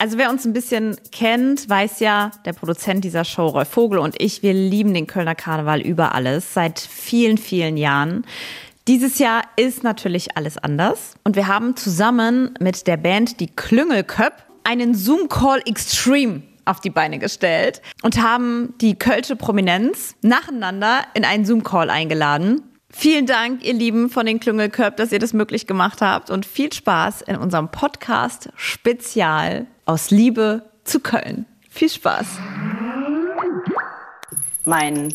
Also wer uns ein bisschen kennt, weiß ja, der Produzent dieser Show, Rolf Vogel und ich, wir lieben den Kölner Karneval über alles seit vielen, vielen Jahren. Dieses Jahr ist natürlich alles anders und wir haben zusammen mit der Band die Klüngelköp einen Zoom-Call Extreme auf die Beine gestellt und haben die Kölsche Prominenz nacheinander in einen Zoom-Call eingeladen. Vielen Dank, ihr Lieben von den Klüngelköp, dass ihr das möglich gemacht habt und viel Spaß in unserem Podcast Spezial aus Liebe zu Köln. Viel Spaß. Mein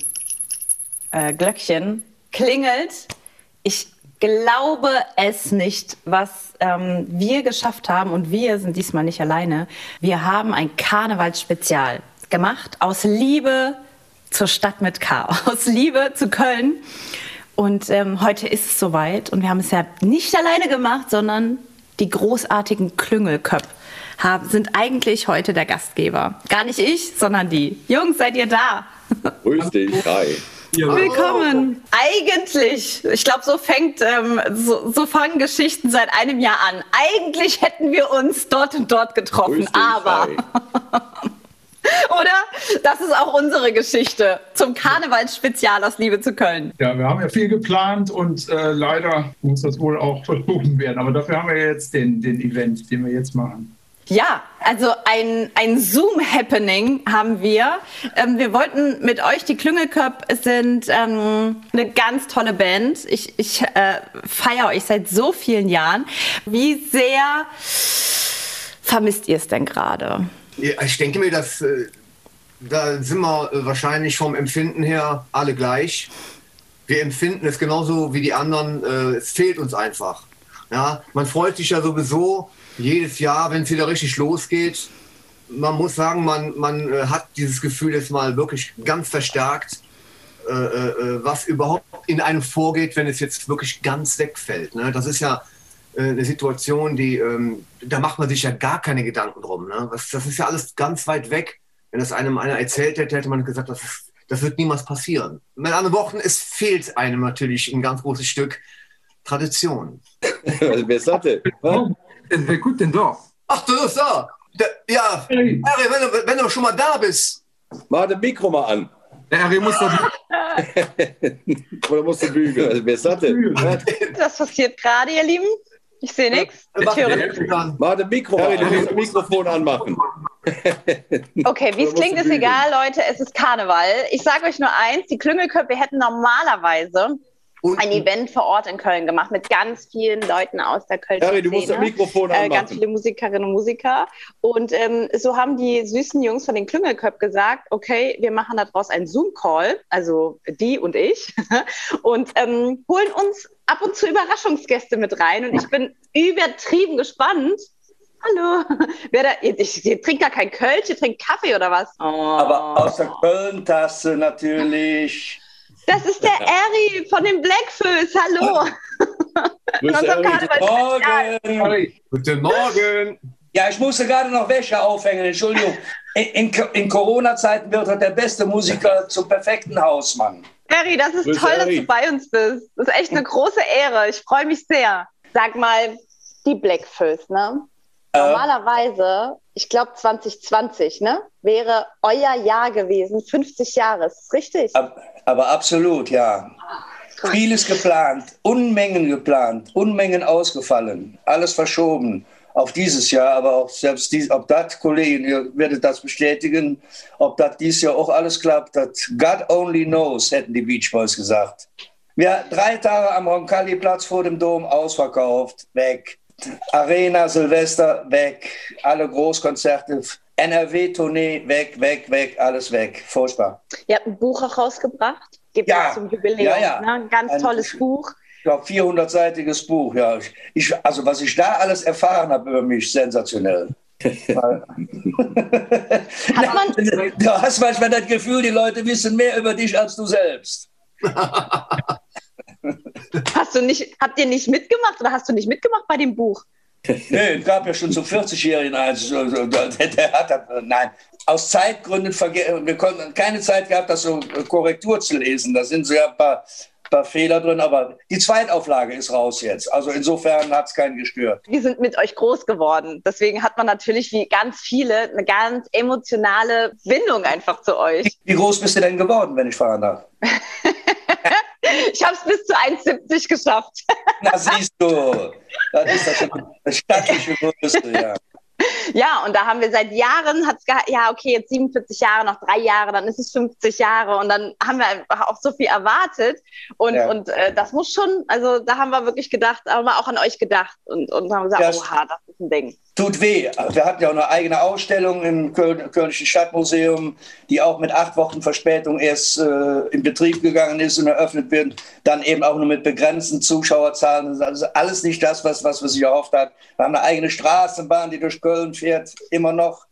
äh, Glöckchen klingelt. Ich glaube es nicht, was ähm, wir geschafft haben. Und wir sind diesmal nicht alleine. Wir haben ein Karnevalsspezial gemacht aus Liebe zur Stadt mit K, aus Liebe zu Köln. Und ähm, heute ist es soweit. Und wir haben es ja nicht alleine gemacht, sondern die großartigen Klüngelköp haben, sind eigentlich heute der Gastgeber. Gar nicht ich, sondern die. Jungs, seid ihr da? Grüß dich, hi. Willkommen. Eigentlich, ich glaube, so fängt, ähm, so, so fangen Geschichten seit einem Jahr an. Eigentlich hätten wir uns dort und dort getroffen, Grüß dich, aber hi. oder? Das ist auch unsere Geschichte zum Karnevalsspezial aus Liebe zu Köln. Ja, wir haben ja viel geplant und äh, leider muss das wohl auch verschoben werden. Aber dafür haben wir jetzt den, den Event, den wir jetzt machen. Ja, also ein, ein Zoom-Happening haben wir. Ähm, wir wollten mit euch, die Klüngelköp sind ähm, eine ganz tolle Band. Ich, ich äh, feiere euch seit so vielen Jahren. Wie sehr vermisst ihr es denn gerade? Ich denke mir, dass äh, da sind wir äh, wahrscheinlich vom Empfinden her alle gleich. Wir empfinden es genauso wie die anderen. Äh, es fehlt uns einfach. Ja, man freut sich ja sowieso jedes Jahr, wenn es wieder richtig losgeht. Man muss sagen, man, man hat dieses Gefühl jetzt mal wirklich ganz verstärkt, was überhaupt in einem vorgeht, wenn es jetzt wirklich ganz wegfällt. Ne? Das ist ja eine Situation, die, ähm, da macht man sich ja gar keine Gedanken drum. Ne? Das, das ist ja alles ganz weit weg. Wenn das einem einer erzählt hätte, hätte man gesagt, das, ist, das wird niemals passieren. Mit anderen Worten, es fehlt einem natürlich ein ganz großes Stück Tradition. Wer sagt denn? Was? Wer guckt denn da? Ach, du bist da. Da- Ja, Harry, wenn du, wenn du schon mal da bist. Mach das Mikro mal an. Der Harry muss doch. Oder musst du bügeln? Wer sagt denn? Was? Was passiert gerade, ihr Lieben? Ich sehe nichts. Das Mikro musst das Mikrofon anmachen. Okay, wie es klingt, ist egal, Leute. Es ist Karneval. Ich sage euch nur eins: Die Klüngelköpfe hätten normalerweise Und- ein Event vor Ort in Köln gemacht mit ganz vielen Leuten aus der Köln. Harry, du musst das Mikrofon äh, ganz anmachen. viele Musikerinnen und Musiker. Und ähm, so haben die süßen Jungs von den Klüngelköp gesagt, okay, wir machen daraus einen Zoom-Call, also die und ich, und ähm, holen uns ab und zu Überraschungsgäste mit rein. Und ich bin übertrieben gespannt. Hallo, wer da, ich, ich trinke gar kein Kölsch, ihr trinkt Kaffee oder was? Oh. Aber aus der Köln-Tasse natürlich. Das ist der Eri von den Blackfoes, hallo. Harry. Karneval- Morgen. Harry, Guten Morgen. Ja, ich musste gerade noch Wäsche aufhängen, Entschuldigung. In, in, in Corona-Zeiten wird er der beste Musiker zum perfekten Hausmann. Eri, das ist Grüß toll, dass Eri. du bei uns bist. Das ist echt eine große Ehre. Ich freue mich sehr. Sag mal, die Blackfoes, ne? Normalerweise, ich glaube 2020, ne? Wäre euer Jahr gewesen, 50 Jahre. Ist richtig? Ab- Aber absolut, ja. Vieles geplant, Unmengen geplant, Unmengen ausgefallen, alles verschoben auf dieses Jahr, aber auch selbst dies, ob das, Kollegen, ihr werdet das bestätigen, ob das dieses Jahr auch alles klappt, das God only knows, hätten die Beach Boys gesagt. Wir drei Tage am Roncalli-Platz vor dem Dom ausverkauft, weg. Arena, Silvester, weg. Alle Großkonzerte, NRW-Tournee, weg, weg, weg, alles weg. Furchtbar. Ihr habt ein Buch auch rausgebracht. Gibt Ja. es zum Jubiläum. Ja, ja. Ne? Ein ganz Ein- tolles Buch. Ich glaube, 400-seitiges Buch, ja. Ich, also, was ich da alles erfahren habe über mich, sensationell. Hat man du hast manchmal das Gefühl, die Leute wissen mehr über dich als du selbst. hast du nicht, habt ihr nicht mitgemacht oder hast du nicht mitgemacht bei dem Buch? Nee, es gab ja schon zum 40-Jährigen eins. Der hat, nein, aus Zeitgründen, wir konnten keine Zeit gehabt, das so Korrektur zu lesen. Da sind so ja ein paar paar Fehler drin, aber die Zweitauflage ist raus jetzt. Also insofern hat es keinen gestört. Wir sind mit euch groß geworden. Deswegen hat man natürlich wie ganz viele eine ganz emotionale Bindung einfach zu euch. Wie groß bist du denn geworden, wenn ich fahren darf? ich habe es bis zu 1,70 geschafft. Na siehst du, das ist das eine stattliche Größe, ja. Ja, und da haben wir seit Jahren, hat's ja, okay, jetzt 47 Jahre, noch drei Jahre, dann ist es 50 Jahre und dann haben wir einfach auch so viel erwartet. Und, ja. und äh, das muss schon, also da haben wir wirklich gedacht, haben wir auch an euch gedacht und, und haben gesagt, das oha, das ist ein Ding tut weh. Wir hatten ja auch eine eigene Ausstellung im Köln, Kölnischen Stadtmuseum, die auch mit acht Wochen Verspätung erst äh, in Betrieb gegangen ist und eröffnet wird. Dann eben auch nur mit begrenzten Zuschauerzahlen. Das ist also alles nicht das, was, was man sich erhofft hat. Wir haben eine eigene Straßenbahn, die durch Köln fährt, immer noch.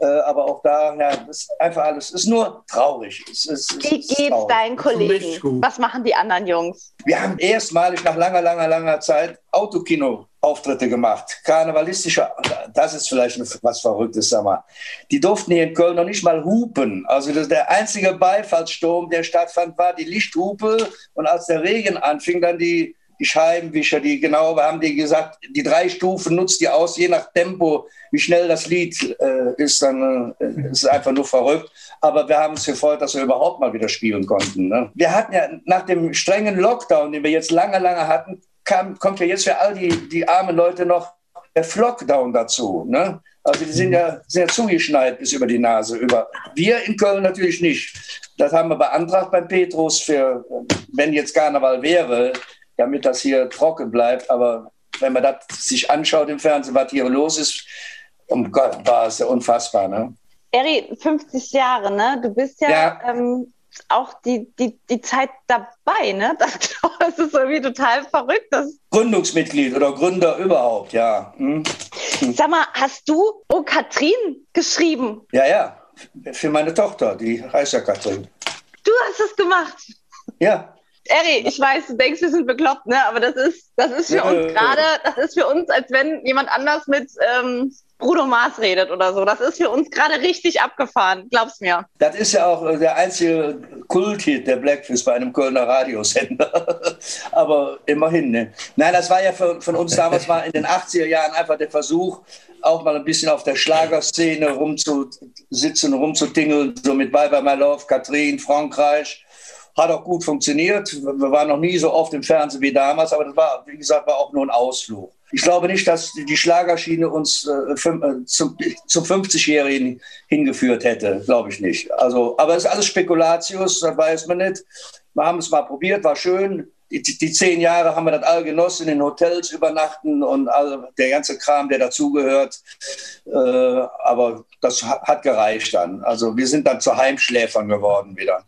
Äh, aber auch da, ja, das ist einfach alles, ist nur traurig. Es, es, Wie geht's deinen Kollegen? Was machen die anderen Jungs? Wir haben erstmalig nach langer, langer, langer Zeit Autokino Auftritte gemacht. Karnevalistische, das ist vielleicht was Verrücktes, sag mal. Die durften hier in Köln noch nicht mal hupen. Also der einzige Beifallssturm, der stattfand, war die Lichthupe. Und als der Regen anfing, dann die, die Scheibenwischer, die genau haben die gesagt, die drei Stufen nutzt die aus, je nach Tempo, wie schnell das Lied äh, ist, dann äh, ist einfach nur verrückt. Aber wir haben uns gefreut, dass wir überhaupt mal wieder spielen konnten. Ne? Wir hatten ja nach dem strengen Lockdown, den wir jetzt lange, lange hatten, kam, kommt ja jetzt für all die, die armen Leute noch der Flockdown dazu. Ne? Also die sind ja, sind ja zugeschneit bis über die Nase. Über. Wir in Köln natürlich nicht. Das haben wir beantragt beim Petrus für, wenn jetzt Karneval wäre, damit das hier trocken bleibt. Aber wenn man das sich anschaut im Fernsehen, was hier los ist, um Gott, war es ja unfassbar. Ne? Eri, 50 Jahre, ne? Du bist ja, ja. Ähm, auch die, die, die Zeit dabei, ne? Das, das ist irgendwie total verrückt. Das Gründungsmitglied oder Gründer überhaupt, ja. Hm. Hm. Sag mal, hast du Oh Katrin geschrieben? Ja, ja. Für meine Tochter, die heißt ja Katrin. Du hast es gemacht. Ja. Eri, ich weiß, du denkst, wir sind bekloppt, ne? Aber das ist, das ist für ja, uns gerade, das ist für uns, als wenn jemand anders mit ähm, Bruno Mars redet oder so. Das ist für uns gerade richtig abgefahren, glaub's mir. Das ist ja auch äh, der einzige Kulthit der Blackfish bei einem Kölner Radiosender. Aber immerhin, ne? Nein, das war ja für, von uns damals mal in den 80er Jahren einfach der Versuch, auch mal ein bisschen auf der Schlagerszene rumzusitzen, rumzutingeln, so mit Bye Bye My Love, Katrin, Frankreich. Hat auch gut funktioniert. Wir waren noch nie so oft im Fernsehen wie damals, aber das war, wie gesagt, war auch nur ein Ausflug. Ich glaube nicht, dass die Schlagerschiene uns äh, äh zum, zum 50-Jährigen hingeführt hätte, glaube ich nicht. Also, aber es ist alles Spekulatius, das weiß man nicht. Wir haben es mal probiert, war schön die, die, zehn Jahre haben wir das all genossen, in Hotels übernachten und all, der ganze Kram, der dazugehört. Äh, aber das hat gereicht dann. Also wir sind dann zu Heimschläfern geworden wieder.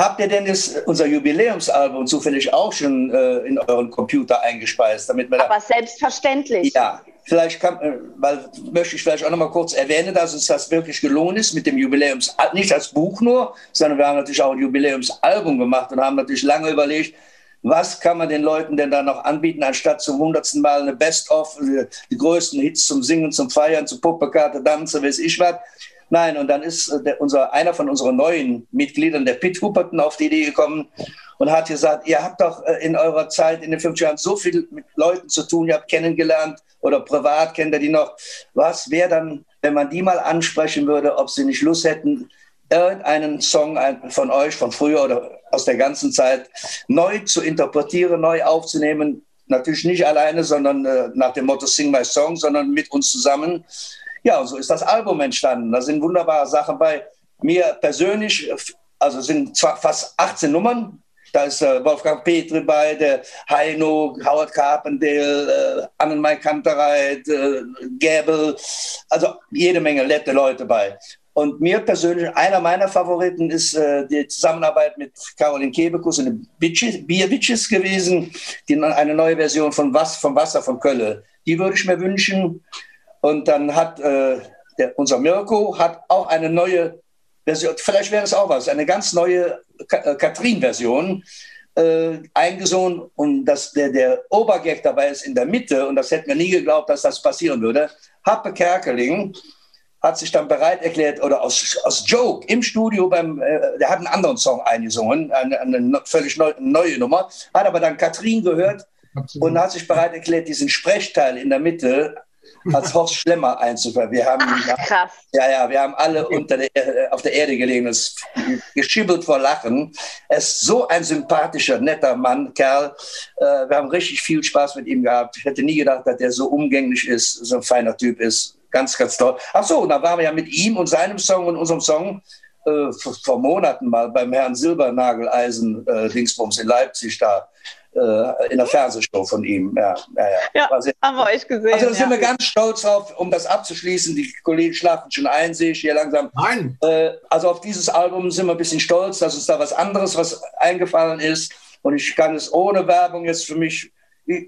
Habt ihr denn das, unser Jubiläumsalbum zufällig auch schon äh, in euren Computer eingespeist? Damit wir aber selbstverständlich. Ja, vielleicht kann, äh, weil möchte ich vielleicht auch noch mal kurz erwähnen, dass uns das wirklich gelungen ist mit dem Jubiläums, nicht als Buch nur, sondern wir haben natürlich auch ein Jubiläumsalbum gemacht und haben natürlich lange überlegt, was kann man den Leuten denn da noch anbieten, anstatt zum hundertsten Mal eine Best-of, die größten Hits zum Singen, zum Feiern, zum Puppekarte, Tanzen, weiß ich was. Nein, und dann ist äh, der, unser, einer von unseren neuen Mitgliedern, der Pitt Hupperton, auf die Idee gekommen und hat gesagt, ihr habt doch äh, in eurer Zeit in den fünf Jahren so viel mit Leuten zu tun, ihr habt kennengelernt oder privat kennt ihr die noch. Was wäre dann, wenn man die mal ansprechen würde, ob sie nicht Lust hätten, irgendeinen Song von euch, von früher oder aus der ganzen Zeit, neu zu interpretieren, neu aufzunehmen. Natürlich nicht alleine, sondern äh, nach dem Motto Sing My Song, sondern mit uns zusammen. Ja, so ist das Album entstanden. Da sind wunderbare Sachen bei. Mir persönlich, also sind zwar fast 18 Nummern. Da ist äh, Wolfgang Petri bei, der Heino, Howard Carpendale, äh, Annenmai Kantereit, äh, Gäbel, also jede Menge nette Leute bei. Und mir persönlich, einer meiner Favoriten ist äh, die Zusammenarbeit mit Caroline Kebekus und den Bier Bitches gewesen, die eine neue Version von Was, vom Wasser von Kölle. Die würde ich mir wünschen. Und dann hat äh, der, unser Mirko hat auch eine neue Version, vielleicht wäre es auch was, eine ganz neue äh, Katrin-Version äh, eingesungen und dass der, der Obergag dabei ist in der Mitte und das hätten wir nie geglaubt, dass das passieren würde. Happe Kerkeling hat sich dann bereit erklärt oder aus, aus Joke im Studio beim, äh, der hat einen anderen Song eingesungen, eine, eine völlig neu, neue Nummer, hat aber dann Katrin gehört und hat sich bereit erklärt, diesen Sprechteil in der Mitte als Horst Schlemmer einzuführen. Wir haben, Krass. ja, ja, wir haben alle unter der, äh, auf der Erde gelegen, es geschibbelt vor Lachen. Er ist so ein sympathischer, netter Mann, Kerl. Äh, wir haben richtig viel Spaß mit ihm gehabt. Ich hätte nie gedacht, dass der so umgänglich ist, so ein feiner Typ ist. Ganz, ganz toll. Ach so, und dann waren wir ja mit ihm und seinem Song und unserem Song äh, vor, vor Monaten mal beim Herrn Silbernageleisen äh, Dingsbums in Leipzig da in der Fernsehshow von ihm. Ja, ja, ja. Ja, haben wir euch gesehen. also da sind ja. wir ganz stolz drauf, um das abzuschließen. Die Kollegen schlafen schon ein, sehe ich hier langsam. Nein. Äh, also auf dieses Album sind wir ein bisschen stolz, dass uns da was anderes, was eingefallen ist. Und ich kann es ohne Werbung jetzt für mich,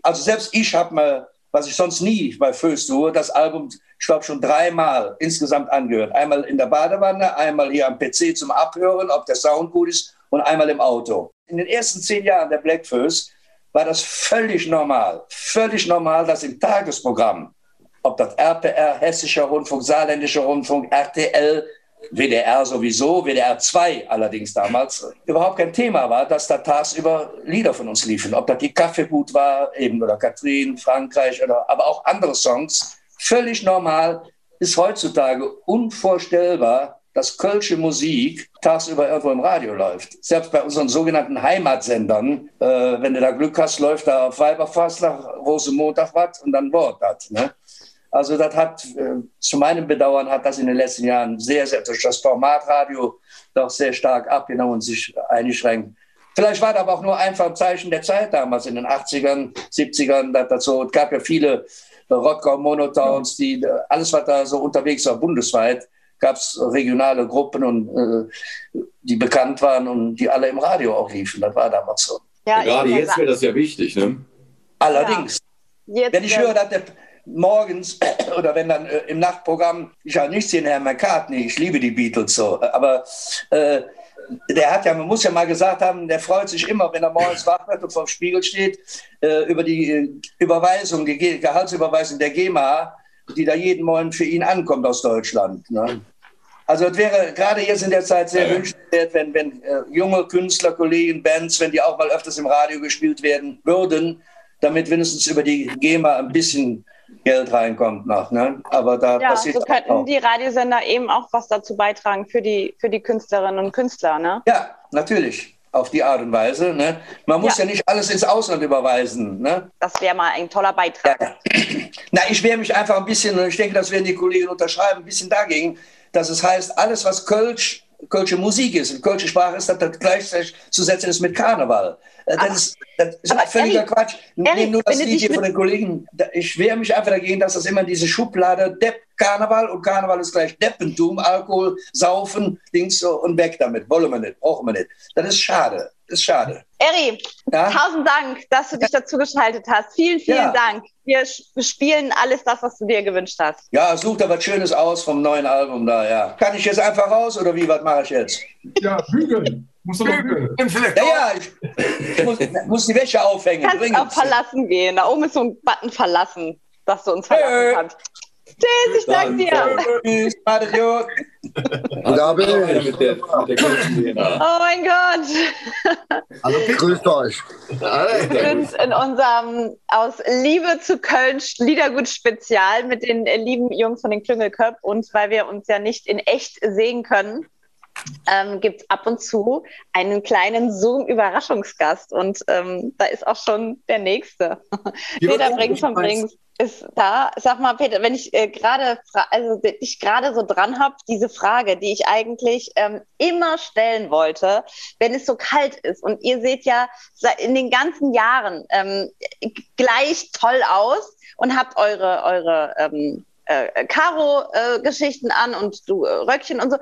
also selbst ich habe mal, was ich sonst nie bei Föß tue, das Album, ich glaube, schon dreimal insgesamt angehört. Einmal in der Badewanne, einmal hier am PC zum Abhören, ob der Sound gut ist und einmal im Auto. In den ersten zehn Jahren der Black Föß war das völlig normal, völlig normal, dass im Tagesprogramm ob das RPR, Hessischer Rundfunk, Saarländischer Rundfunk, RTL, WDR sowieso, WDR 2 allerdings damals, überhaupt kein Thema war, dass da tagsüber Lieder von uns liefen. Ob das die Kaffeegut war, eben oder Katrin, Frankreich, oder, aber auch andere Songs. Völlig normal, ist heutzutage unvorstellbar, dass kölsche Musik tagsüber irgendwo im Radio läuft. Selbst bei unseren sogenannten Heimatsendern, äh, wenn du da Glück hast, läuft da auf Weiberfastnacht, Rosenmontag was und dann Wort das. Ne? Also das hat, äh, zu meinem Bedauern hat das in den letzten Jahren sehr, sehr durch das Formatradio doch sehr stark abgenommen und sich eingeschränkt. Vielleicht war das aber auch nur einfach ein Zeichen der Zeit damals in den 80ern, 70ern. Das, das so, es gab ja viele Rocker, Monotowns, die äh, alles, was da so unterwegs war, bundesweit, gab es regionale Gruppen und äh, die bekannt waren und die alle im Radio auch liefen. Das war damals so. Ja, Gerade jetzt wäre das ja wichtig, ne? Allerdings. Jetzt, Wenn ich höre, dass der morgens oder wenn dann äh, im Nachtprogramm, ich habe nichts gegen Herrn McCartney, ich liebe die Beatles so, aber äh, der hat ja, man muss ja mal gesagt haben, der freut sich immer, wenn er morgens wach wird und vor dem Spiegel steht, äh, über die äh, Überweisung, die Ge Gehaltsüberweisung der GEMA, die da jeden Morgen für ihn ankommt aus Deutschland. Ne? Also es wäre gerade jetzt in der Zeit sehr Ja. wünschenswert, wenn, wenn äh, junge Künstler, Kollegen, Bands, wenn die auch mal öfters im Radio gespielt werden würden, damit wenigstens über die GEMA ein bisschen Geld reinkommt noch. Ne? Aber da Ja, passiert so könnten auch. die Radiosender eben auch was dazu beitragen für die, für die Künstlerinnen und Künstler, ne? Ja, natürlich. Auf die Art und Weise. Ne? Man muss ja. Ja. nicht alles ins Ausland überweisen. Ne? Das wäre mal ein toller Beitrag. Na, ich wehre mich einfach ein bisschen, und ich denke, das werden die Kollegen unterschreiben, ein bisschen dagegen, dass es heißt, alles, was Kölsch, Kölsche Musik ist, und Kölsche Sprache ist, dass das gleichzeitig zu setzen ist mit Karneval. Äh, Das ist, das ist aber völliger Erik, Quatsch. Nehmen nur das Lied hier von den Kollegen. Ich wehre mich einfach dagegen, dass das immer diese Schublade Depp Karneval und Karneval ist gleich Deppentum, Alkohol, Saufen, Dings so und weg damit. Wollen wir nicht, brauchen wir nicht. Das ist schade. Das ist schade. Eri, Ja? tausend Dank, dass du dich dazu geschaltet hast. Vielen, vielen Ja. Dank. Wir spielen alles das, was du dir gewünscht hast. Ja, such da was Schönes aus vom neuen Album da, ja. Kann ich jetzt einfach raus oder wie, was mache ich jetzt? Ja, bügeln. Musst du noch bügeln. Vielleicht Ja, ja, ich, ich muss, muss die Wäsche aufhängen. Kannst dringend. auch verlassen gehen. Da oben ist so ein Button verlassen, dass du uns verlassen Hey. kannst. Tschüss, ich danke dir. Tschüss, gut. Hast du noch einer mit der, mit der? Oh mein Gott. Hallo Peter. Grüßt euch. Wir sind in unserem aus Liebe zu Köln Liedergut Spezial mit den lieben Jungs von den Klüngelköp und weil wir uns ja nicht in echt sehen können, ähm, gibt es ab und zu einen kleinen Zoom-Überraschungsgast und ähm, da ist auch schon der nächste. Wird Peter Brings von? Brings ist da. Sag mal, Peter, wenn ich äh, gerade, also dich gerade so dran habe, diese Frage, die ich eigentlich ähm, immer stellen wollte, wenn es so kalt ist und ihr seht ja in den ganzen Jahren ähm, gleich toll aus und habt eure, eure ähm, äh, Karo-Geschichten an und du äh, Röckchen und so.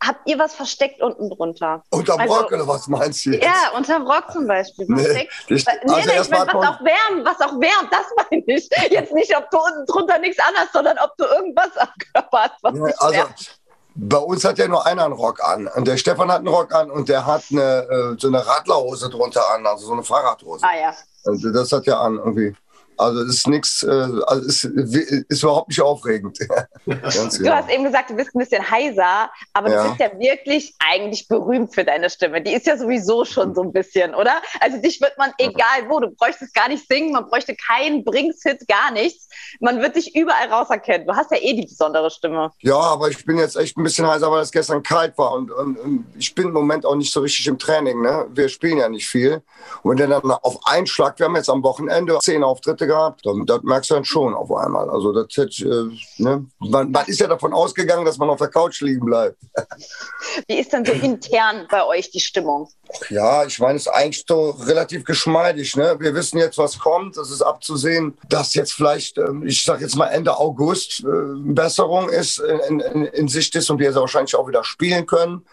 Habt ihr was versteckt unten drunter? Unterm Also- Rock oder was meinst du jetzt? Ja, unterm Rock zum Beispiel. Nee, Versteckt. ich- nee, also nee, ich meine, was auch wärmt, was auch wärmt, das meine ich. Jetzt nicht, ob du unten drunter nichts anhast, sondern ob du irgendwas am Körper hast, was nicht also wärmt. bei uns hat ja nur einer einen Rock an. Und der Stefan hat einen Rock an und der hat eine, äh, so eine Radlerhose drunter an, also so eine Fahrradhose. Ah ja. Und das hat ja an irgendwie. Also es ist nichts, äh, also es ist, ist überhaupt nicht aufregend. Ganz Du genau. hast eben gesagt, du bist ein bisschen heiser, aber Ja. du bist ja wirklich eigentlich berühmt für deine Stimme. Die ist ja sowieso schon so ein bisschen, oder? Also dich wird man, egal wo, du bräuchtest gar nicht singen, man bräuchte keinen Bringshit, gar nichts. Man wird dich überall rauserkennen. Du hast ja eh die besondere Stimme. Ja, aber ich bin jetzt echt ein bisschen heiser, weil es gestern kalt war und, und, und ich bin im Moment auch nicht so richtig im Training. Ne? Wir spielen ja nicht viel. Und wenn dann auf einen Schlag, wir haben jetzt am Wochenende zehn Auftritte gehabt, dann das merkst du dann schon auf einmal. Also das hätte, äh, ne? man, man ist ja davon ausgegangen, dass man auf der Couch liegen bleibt. Wie ist denn so intern bei euch die Stimmung? Ja, ich meine, es ist eigentlich so relativ geschmeidig. Ne? Wir wissen jetzt, was kommt. Es ist abzusehen, dass jetzt vielleicht, ähm, ich sage jetzt mal Ende August, äh, Besserung ist, in, in, in Sicht ist und wir sehr wahrscheinlich auch wieder spielen können.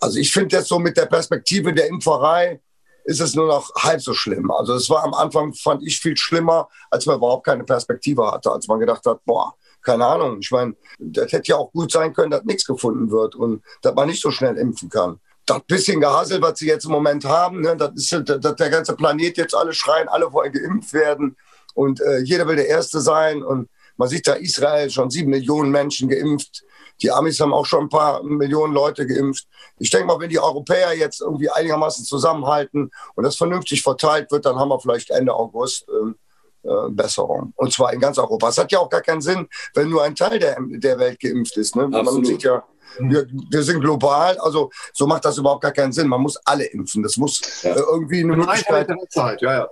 Also ich finde jetzt so mit der Perspektive der Impferei ist es nur noch halb so schlimm. Also es war am Anfang, fand ich, viel schlimmer, als man überhaupt keine Perspektive hatte, als man gedacht hat, boah, keine Ahnung. Ich meine, das hätte ja auch gut sein können, dass nichts gefunden wird und dass man nicht so schnell impfen kann das bisschen Gehassel, was sie jetzt im Moment haben, ne, das ist, dass der ganze Planet jetzt alle schreien, alle wollen geimpft werden und äh, jeder will der Erste sein und man sieht da Israel schon sieben Millionen Menschen geimpft. Die Amis haben auch schon ein paar Millionen Leute geimpft. Ich denke mal, wenn die Europäer jetzt irgendwie einigermaßen zusammenhalten und das vernünftig verteilt wird, dann haben wir vielleicht Ende August ähm, äh, Besserung. Und zwar in ganz Europa. Es hat ja auch gar keinen Sinn, wenn nur ein Teil der, der Welt geimpft ist. Ne? Man sieht ja, wir, wir sind global, also so macht das überhaupt gar keinen Sinn. Man muss alle impfen. Das muss Ja. äh, irgendwie eine Möglichkeit. Zeit, ja, ja.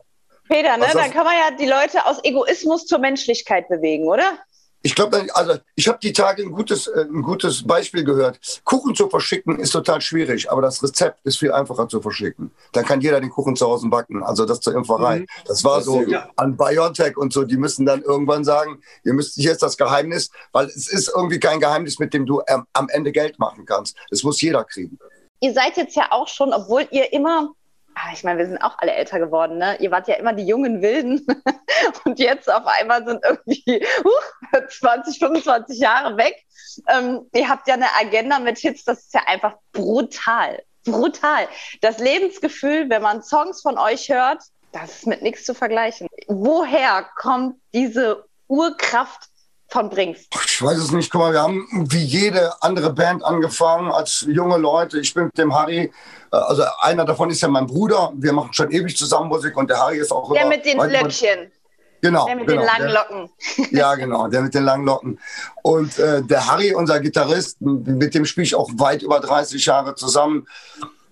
Peter, ne? Das- Dann kann man ja die Leute aus Egoismus zur Menschlichkeit bewegen, oder? Ich glaube, also ich habe die Tage ein gutes, äh, ein gutes Beispiel gehört. Kuchen zu verschicken ist total schwierig, aber das Rezept ist viel einfacher zu verschicken. Dann kann jeder den Kuchen zu Hause backen. Also das zur Impferei. Das war so gut. an BioNTech und so. Die müssen dann irgendwann sagen, ihr müsst hier ist das Geheimnis, weil es ist irgendwie kein Geheimnis, mit dem du ähm, am Ende Geld machen kannst. Das muss jeder kriegen. Ihr seid jetzt ja auch schon, obwohl ihr immer, ich meine, wir sind auch alle älter geworden, ne? Ihr wart ja immer die jungen Wilden und jetzt auf einmal sind irgendwie huh, 20, 25 Jahre weg. Ähm, ihr habt ja eine Agenda mit Hits, das ist ja einfach brutal. Brutal. Das Lebensgefühl, wenn man Songs von euch hört, das ist mit nichts zu vergleichen. Woher kommt diese Urkraft von Brings? Ich weiß es nicht. Guck mal, wir haben wie jede andere Band angefangen als junge Leute. Ich bin mit dem Harry, äh, also einer davon ist ja mein Bruder. Wir machen schon ewig zusammen Musik und der Harry ist auch Der über- mit den Löckchen, Genau. der mit genau, den langen der- Locken. Ja, genau, der mit den langen Locken. Und äh, der Harry, unser Gitarrist, mit dem spiele ich auch weit über 30 Jahre zusammen.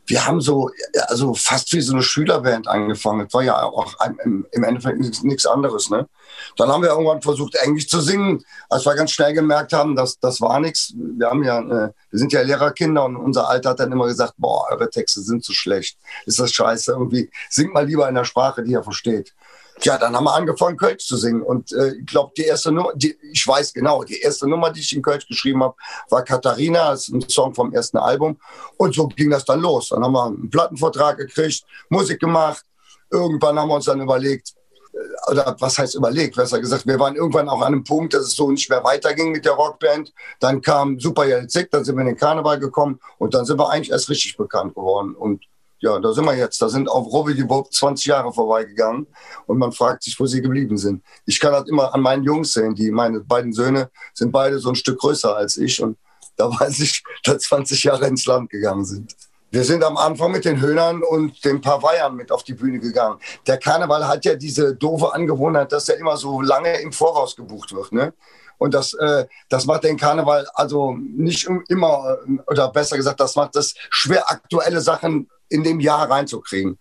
Wir haben so, also fast wie so eine Schülerband angefangen. Das war ja auch im, Endeffekt nichts, nichts anderes. Ne? Dann haben wir irgendwann versucht, Englisch zu singen, als wir ganz schnell gemerkt haben, dass das war nichts. Wir haben ja, äh, wir sind ja Lehrerkinder und unser Alter hat dann immer gesagt, boah, eure Texte sind zu schlecht. Ist das scheiße irgendwie? Singt mal lieber in der Sprache, die ihr versteht. Ja, dann haben wir angefangen, Kölsch zu singen. Und äh, ich glaube, die erste Nummer, die, ich weiß genau, die erste Nummer, die ich in Kölsch geschrieben habe, war Katharina, das ist ein Song vom ersten Album. Und so ging das dann los. Dann haben wir einen Plattenvertrag gekriegt, Musik gemacht. Irgendwann haben wir uns dann überlegt, äh, oder was heißt überlegt, besser gesagt, wir waren irgendwann auch an einem Punkt, dass es so nicht mehr weiterging mit der Rockband. Dann kam Super Jelzik, dann sind wir in den Karneval gekommen und dann sind wir eigentlich erst richtig bekannt geworden. Und ja, da sind wir jetzt. Da sind auf Robbie die Bob 20 Jahre vorbeigegangen und man fragt sich, wo sie geblieben sind. Ich kann das immer an meinen Jungs sehen. Die, meine beiden Söhne sind beide so ein Stück größer als ich und da weiß ich, dass 20 Jahre ins Land gegangen sind. Wir sind am Anfang mit den Höhnern und den paar Weihern mit auf die Bühne gegangen. Der Karneval hat ja diese doofe Angewohnheit, dass er immer so lange im Voraus gebucht wird. Ne? Und das, äh, das macht den Karneval also nicht im- immer, äh, oder besser gesagt, das macht es schwer, aktuelle Sachen in dem Jahr reinzukriegen.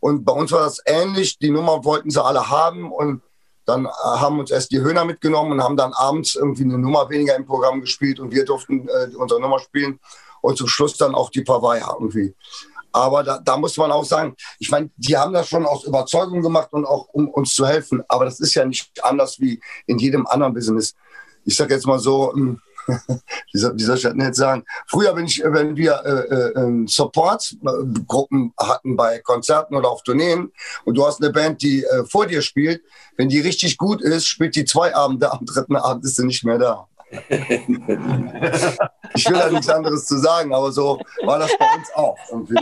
Und bei uns war das ähnlich. Die Nummer wollten sie alle haben und dann äh, haben uns erst die Höhner mitgenommen und haben dann abends irgendwie eine Nummer weniger im Programm gespielt und wir durften äh, unsere Nummer spielen und zum Schluss dann auch die Pavaya irgendwie. Aber da, da muss man auch sagen, ich meine, die haben das schon aus Überzeugung gemacht und auch um uns zu helfen. Aber das ist ja nicht anders wie in jedem anderen Business. Ich sage jetzt mal so, ähm, wie, soll, wie soll ich das denn jetzt sagen? Früher, wenn, ich, wenn wir äh, äh, Support-Gruppen hatten bei Konzerten oder auf Tourneen und du hast eine Band, die äh, vor dir spielt, wenn die richtig gut ist, spielt die zwei Abende, am dritten Abend ist sie nicht mehr da. ich will da nichts anderes zu sagen, aber so war das bei uns auch. Irgendwie.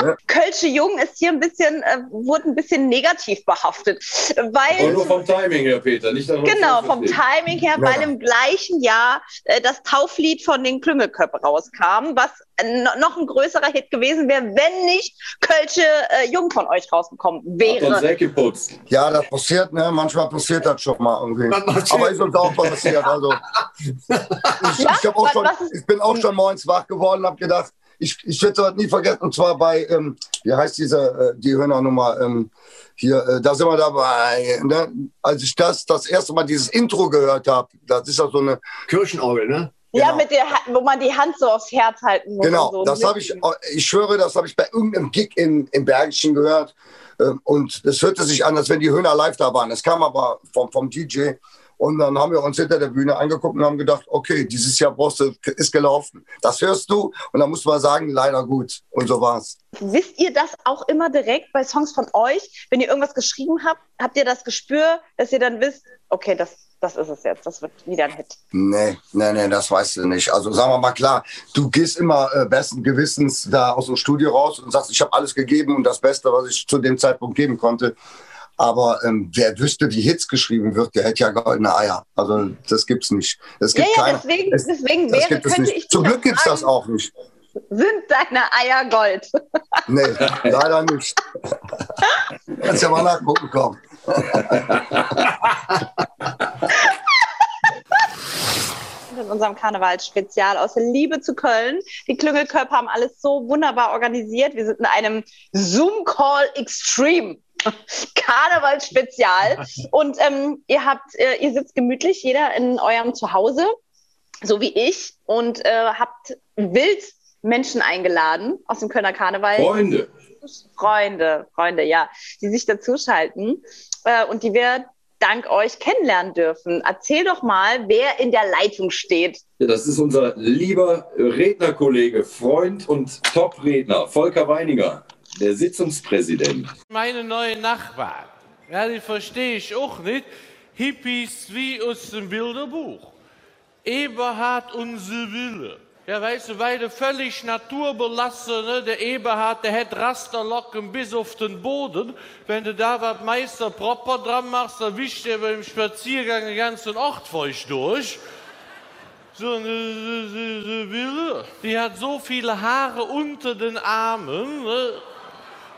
Ne? Kölsche Jung ist hier ein bisschen, äh, wurde ein bisschen negativ behaftet. Weil, Aber nur vom Timing her, Peter, nicht Genau, vom Timing her, ja. weil im gleichen Jahr äh, das Tauflied von den Klüngelköppen rauskam, was noch ein größerer Hit gewesen wäre, wenn nicht Kölsche äh, Jung von euch rausgekommen wäre. Ja, das passiert, ne? Manchmal passiert das schon mal irgendwie. Aber ist uns auch passiert. Also, ich, ja? ich, auch schon, ich bin auch schon morgens wach geworden und habe gedacht, ich, ich werde das nie vergessen, und zwar bei, ähm, wie heißt diese, äh, die Hörnernummer, ähm, hier, äh, da sind wir dabei. Ne? Als ich das das erste Mal dieses Intro gehört habe, das ist ja so eine Kirchenorgel, ne? Genau. Ja, mit der, wo man die Hand so aufs Herz halten muss. Genau, so. das habe ich, ich schwöre, das habe ich bei irgendeinem Gig in, im Bergischen gehört. Ähm, und es hörte sich an, als wenn die Höhner live da waren. Es kam aber vom, vom DJ. Und dann haben wir uns hinter der Bühne angeguckt und haben gedacht, okay, dieses Jahr Bosse ist gelaufen. Das hörst du. Und dann muss man sagen, leider gut. Und so war's. Wisst ihr das auch immer direkt bei Songs von euch? Wenn ihr irgendwas geschrieben habt, habt ihr das Gespür, dass ihr dann wisst, okay, das, das ist es jetzt, das wird wieder ein Hit? Nee, nee, nee, das weißt du nicht. Also sagen wir mal klar, du gehst immer äh, besten Gewissens da aus dem Studio raus und sagst, ich habe alles gegeben und das Beste, was ich zu dem Zeitpunkt geben konnte. Aber ähm, wer wüsste, wie Hits geschrieben wird, der hätte ja goldene Eier. Also das gibt's nicht. Es gibt ja, ja, keine, deswegen, es, deswegen wäre, gibt es nicht. Zum Glück gibt's das auch nicht. Sind deine Eier Gold? Nee, leider nicht. Kannst ja mal nachgucken kommen. in unserem Karnevalsspezial aus Liebe zu Köln. Die Klüngelköpfe haben alles so wunderbar organisiert. Wir sind in einem Zoom-Call Extreme. Karnevalsspezial. Und ähm, ihr habt, äh, ihr sitzt gemütlich, jeder in eurem Zuhause, so wie ich, und äh, habt wild Menschen eingeladen aus dem Kölner Karneval. Freunde. Freunde, Freunde, ja, die sich dazuschalten äh, und die wir dank euch kennenlernen dürfen. Erzähl doch mal, wer in der Leitung steht. Das ist unser lieber Rednerkollege, Freund und Top-Redner, Volker Weininger der Sitzungspräsident. Meine neue Nachbarn, ja, die verstehe ich auch nicht. Hippies wie aus dem Bilderbuch. Eberhard und Sibylle. Ja, weißt du, beide völlig naturbelassene. Der Eberhard, der hat Rasterlocken bis auf den Boden. Wenn du da was Meister proper dran machst, dann wischt er beim Spaziergang den ganzen Ort feucht durch. So eine Sibylle, die hat so viele Haare unter den Armen. Ne?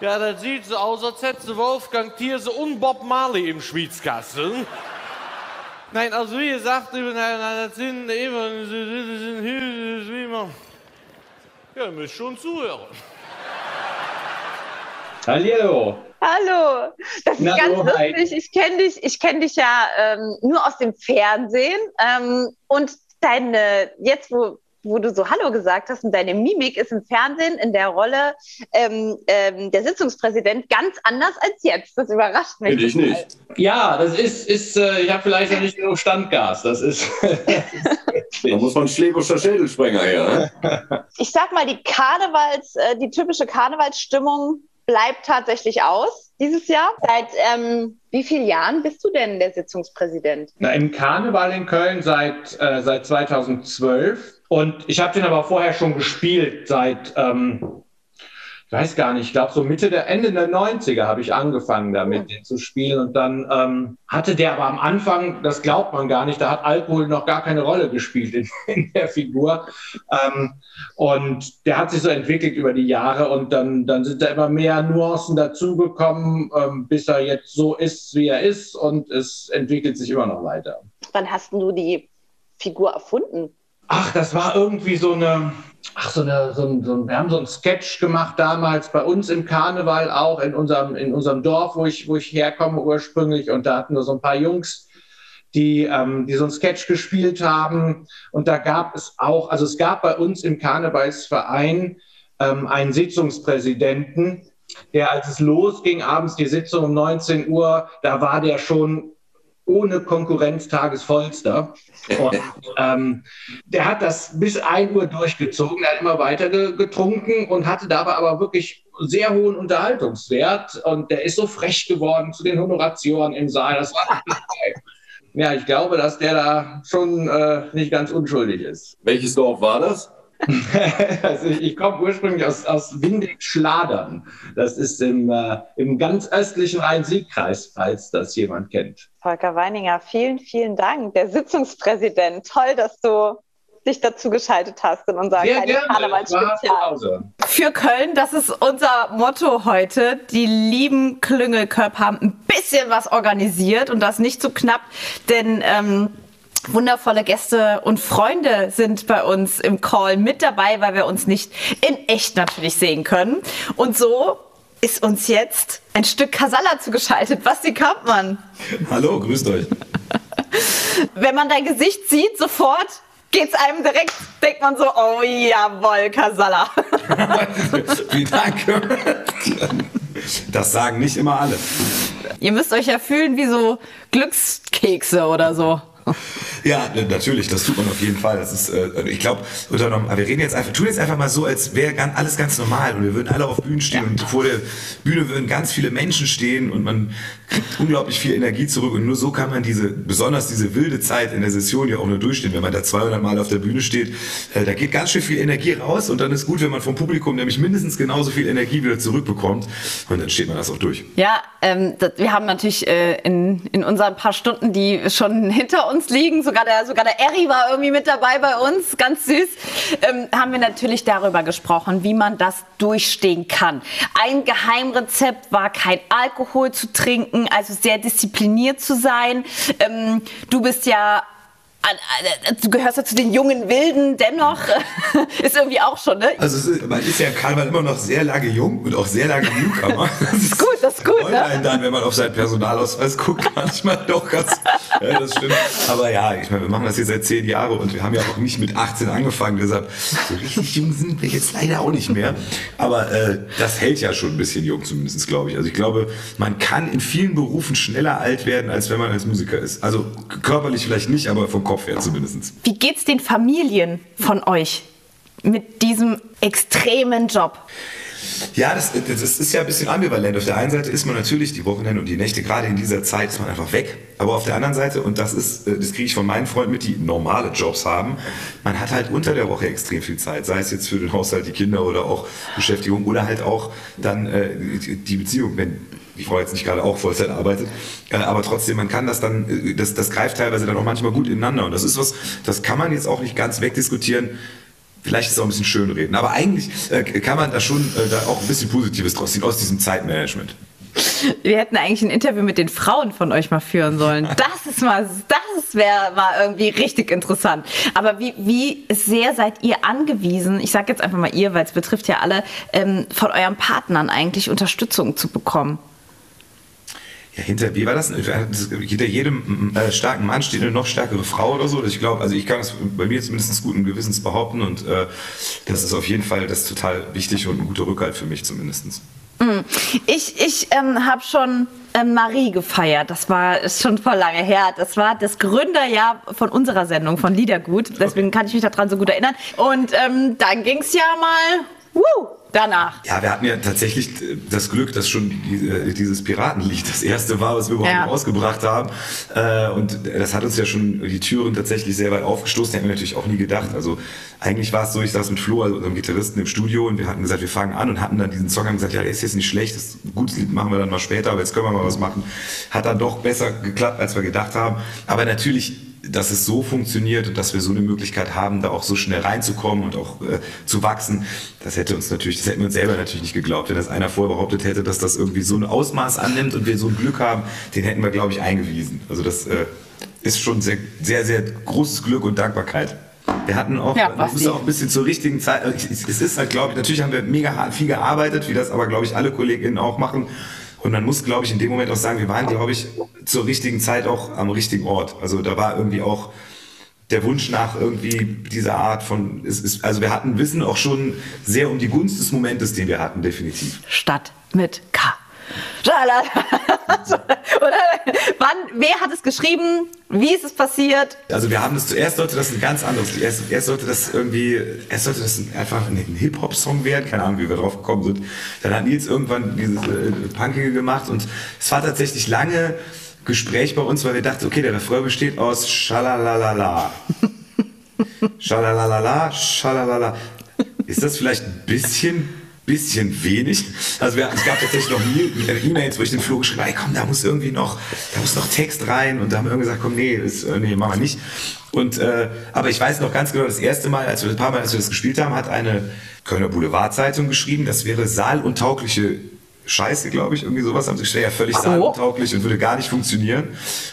Ja, das sieht so aus, als hätte Wolfgang Thierse und Bob Marley im Schwitzkasten. Nein, also wie gesagt, das sind eben, wie man. Ja, ihr müsst schon zuhören. Hallo. Hallo. Das ist Na, ganz oh, lustig. Ich kenne dich, kenn dich ja ähm, nur aus dem Fernsehen. Ähm, und deine, jetzt wo wo du so Hallo gesagt hast und deine Mimik ist im Fernsehen in der Rolle ähm, ähm, der Sitzungspräsident ganz anders als jetzt. Das überrascht mich. Finde ich nicht. Ja, das ist, ist äh, ich habe vielleicht noch nicht genug Standgas. Das ist. da muss man Schleberscher Schädelsprenger her. Ne? Ich sag mal, die Karnevals, äh, die typische Karnevalsstimmung bleibt tatsächlich aus dieses Jahr. Seit ähm, wie vielen Jahren bist du denn der Sitzungspräsident? Na, Im Karneval in Köln seit, äh, seit 2012. Und ich habe den aber vorher schon gespielt seit, ähm, weiß gar nicht, ich glaube so Mitte der, Ende der 90er habe ich angefangen damit, den zu spielen. Und dann ähm, hatte der aber am Anfang, das glaubt man gar nicht, da hat Alkohol noch gar keine Rolle gespielt in, in der Figur. Ähm, und der hat sich so entwickelt über die Jahre und dann, dann sind da immer mehr Nuancen dazugekommen, ähm, bis er jetzt so ist, wie er ist. Und es entwickelt sich immer noch weiter. Wann hast du die Figur erfunden? Ach, das war irgendwie so eine, ach, so eine, so ein, so ein, wir haben so einen Sketch gemacht damals bei uns im Karneval auch in unserem, in unserem Dorf, wo ich, wo ich herkomme ursprünglich. Und da hatten wir so ein paar Jungs, die, ähm, die so einen Sketch gespielt haben. Und da gab es auch, also es gab bei uns im Karnevalsverein ähm, einen Sitzungspräsidenten, der, als es losging, abends die Sitzung um 19 Uhr, da war der schon ohne Konkurrenz tagesvollster. Und ähm, der hat das bis 1 Uhr durchgezogen, er hat immer weiter getrunken und hatte dabei aber wirklich sehr hohen Unterhaltungswert. Und der ist so frech geworden zu den Honoratioren im Saal. Das war ja, ich glaube, dass der da schon äh, nicht ganz unschuldig ist. Welches Dorf war das? also ich komme ursprünglich aus, aus Windig-Schladern. Das ist im, äh, im ganz östlichen Rhein-Sieg-Kreis, falls das jemand kennt. Volker Weininger, vielen, vielen Dank. Der Sitzungspräsident, toll, dass du dich dazu geschaltet hast in unser Karnevalsspezial. Für Köln, das ist unser Motto heute. Die lieben Klüngelköp haben ein bisschen was organisiert und das nicht so knapp, denn ähm, wundervolle Gäste und Freunde sind bei uns im Call mit dabei, weil wir uns nicht in echt natürlich sehen können. Und so ist uns jetzt ein Stück Kasala zugeschaltet. Basti Kampmann. Hallo, grüßt euch. Wenn man dein Gesicht sieht, sofort geht's einem direkt, denkt man so, oh jawohl, Kasala. Vielen Dank. Das sagen nicht immer alle. Ihr müsst euch ja fühlen wie so Glückskekse oder so. Ja, natürlich, das tut man auf jeden Fall. Das ist, äh, ich glaube, wir reden jetzt einfach, tun jetzt einfach mal so, als wäre alles ganz normal und wir würden alle auf Bühnen stehen ja. und vor der Bühne würden ganz viele Menschen stehen und man kriegt unglaublich viel Energie zurück und nur so kann man diese, besonders diese wilde Zeit in der Session ja auch nur durchstehen, wenn man da 200 Mal auf der Bühne steht. Äh, da geht ganz schön viel Energie raus und dann ist gut, wenn man vom Publikum nämlich mindestens genauso viel Energie wieder zurückbekommt und dann steht man das auch durch. Ja, ähm, das, wir haben natürlich äh, in, in unseren paar Stunden, die schon hinter uns liegen, sogar der, sogar der Eri war irgendwie mit dabei bei uns, ganz süß, ähm, haben wir natürlich darüber gesprochen, wie man das durchstehen kann. Ein Geheimrezept war kein Alkohol zu trinken, also sehr diszipliniert zu sein. Ähm, du bist ja du gehörst ja zu den jungen Wilden, dennoch ist irgendwie auch schon, ne? Also ist, man ist ja Karneval immer noch sehr lange jung und auch sehr lange Newcomer. Das ist gut, das ist gut, ne? dann, wenn man auf seinen Personalausweis guckt, manchmal doch ganz, ja, das stimmt. Aber ja, ich meine, wir machen das hier seit zehn Jahren und wir haben ja auch nicht mit 18 angefangen, deshalb so richtig jung sind wir jetzt leider auch nicht mehr. Aber äh, das hält ja schon ein bisschen jung zumindest, glaube ich. Also ich glaube, man kann in vielen Berufen schneller alt werden, als wenn man als Musiker ist. Also körperlich vielleicht nicht, aber vom Kopf Kopf her zumindest. Wie geht's den Familien von euch mit diesem extremen Job? Ja, das, das, ist ja ein bisschen ambivalent. Auf der einen Seite ist man natürlich die Wochenende und die Nächte, gerade in dieser Zeit, ist man einfach weg. Aber auf der anderen Seite, und das ist, äh, das kriege ich von meinen Freunden mit, die normale Jobs haben, man hat halt unter der Woche extrem viel Zeit. Sei es jetzt für den Haushalt, die Kinder oder auch Beschäftigung oder halt auch dann äh, die Beziehung, wenn die Frau jetzt nicht gerade auch Vollzeit arbeitet, äh, aber trotzdem, man kann das dann, äh, das, das greift teilweise dann auch manchmal gut ineinander. Und das ist was, das kann man jetzt auch nicht ganz wegdiskutieren. Vielleicht ist es auch ein bisschen schönreden, aber eigentlich äh, kann man da schon da auch ein bisschen Positives draus ziehen aus diesem Zeitmanagement. Wir hätten eigentlich ein Interview mit den Frauen von euch mal führen sollen. Das ist mal, das wäre mal irgendwie richtig interessant. Aber wie, wie sehr seid ihr angewiesen, ich sage jetzt einfach mal ihr, weil es betrifft ja alle, ähm, von euren Partnern eigentlich Unterstützung zu bekommen? Ja, hinter, wie war das? Hinter jedem äh, starken Mann steht eine noch stärkere Frau oder so. Ich glaube, also ich kann das bei mir zumindest guten Gewissens behaupten und äh, das ist auf jeden Fall das total wichtig und ein guter Rückhalt für mich zumindest. Mhm. Ich, ich ähm, habe schon ähm, Marie gefeiert. Das war ist schon vor lange her. Das war das Gründerjahr von unserer Sendung, von Liedergut. Deswegen kann ich mich daran so gut erinnern. Und ähm, dann ging es ja mal. Woo, danach. Ja, wir hatten ja tatsächlich das Glück, dass schon äh, dieses Piratenlied das erste war, was wir überhaupt ja. rausgebracht haben. Äh, und das hat uns ja schon die Türen tatsächlich sehr weit aufgestoßen. Hätten wir natürlich auch nie gedacht. Also eigentlich war es so, ich saß mit Flo, also unserem Gitarristen, im Studio und wir hatten gesagt, wir fangen an und hatten dann diesen Song und gesagt, ja, der ist jetzt nicht schlecht, das gutes Lied machen wir dann mal später, aber jetzt können wir mal was machen. Hat dann doch besser geklappt, als wir gedacht haben. Aber natürlich dass es so funktioniert und dass wir so eine Möglichkeit haben, da auch so schnell reinzukommen und auch äh, zu wachsen, das hätte uns natürlich, das hätten wir uns selber natürlich nicht geglaubt. Wenn das einer vorher behauptet hätte, dass das irgendwie so ein Ausmaß annimmt und wir so ein Glück haben, den hätten wir, glaube ich, eingewiesen. Also das äh, ist schon sehr, sehr, sehr großes Glück und Dankbarkeit. Wir hatten auch, ja, das auch ein bisschen zur richtigen Zeit, es ist halt, glaube ich, natürlich haben wir mega viel gearbeitet, wie das aber, glaube ich, alle KollegInnen auch machen. Und man muss, glaube ich, in dem Moment auch sagen, wir waren, glaube ich, zur richtigen Zeit auch am richtigen Ort. Also da war irgendwie auch der Wunsch nach irgendwie dieser Art von, es ist, also wir hatten Wissen auch schon sehr um die Gunst des Momentes, den wir hatten, definitiv. Stadt mit K. Oder wann, wer hat es geschrieben? Wie ist es passiert? Also wir haben das zuerst sollte das ein ganz anderes. Erst, erst sollte das irgendwie, erst sollte das einfach ein, Hip-Hop-Song werden, keine Ahnung, wie wir drauf gekommen sind. Dann hat Nils irgendwann dieses äh, Punkige gemacht und es war tatsächlich lange Gespräch bei uns, weil wir dachten, okay, der Refrain besteht aus Schalalalala. Schalalalala, Schalalala. Ist das vielleicht ein bisschen bisschen wenig. Also wir, es gab tatsächlich noch E-Mails, wo ich den Flo geschrieben habe, komm, da muss irgendwie noch, da muss noch Text rein und da haben wir irgendwie gesagt, komm, nee, das, äh, nee, machen wir nicht. Und, äh, aber ich weiß noch ganz genau, das erste Mal, als wir ein paar Mal, als wir das gespielt haben, hat eine Kölner Boulevardzeitung geschrieben, das wäre saaluntaugliche Scheiße, glaube ich, irgendwie sowas. Haben sie gesagt, ja völlig saaluntauglich und würde gar nicht funktionieren.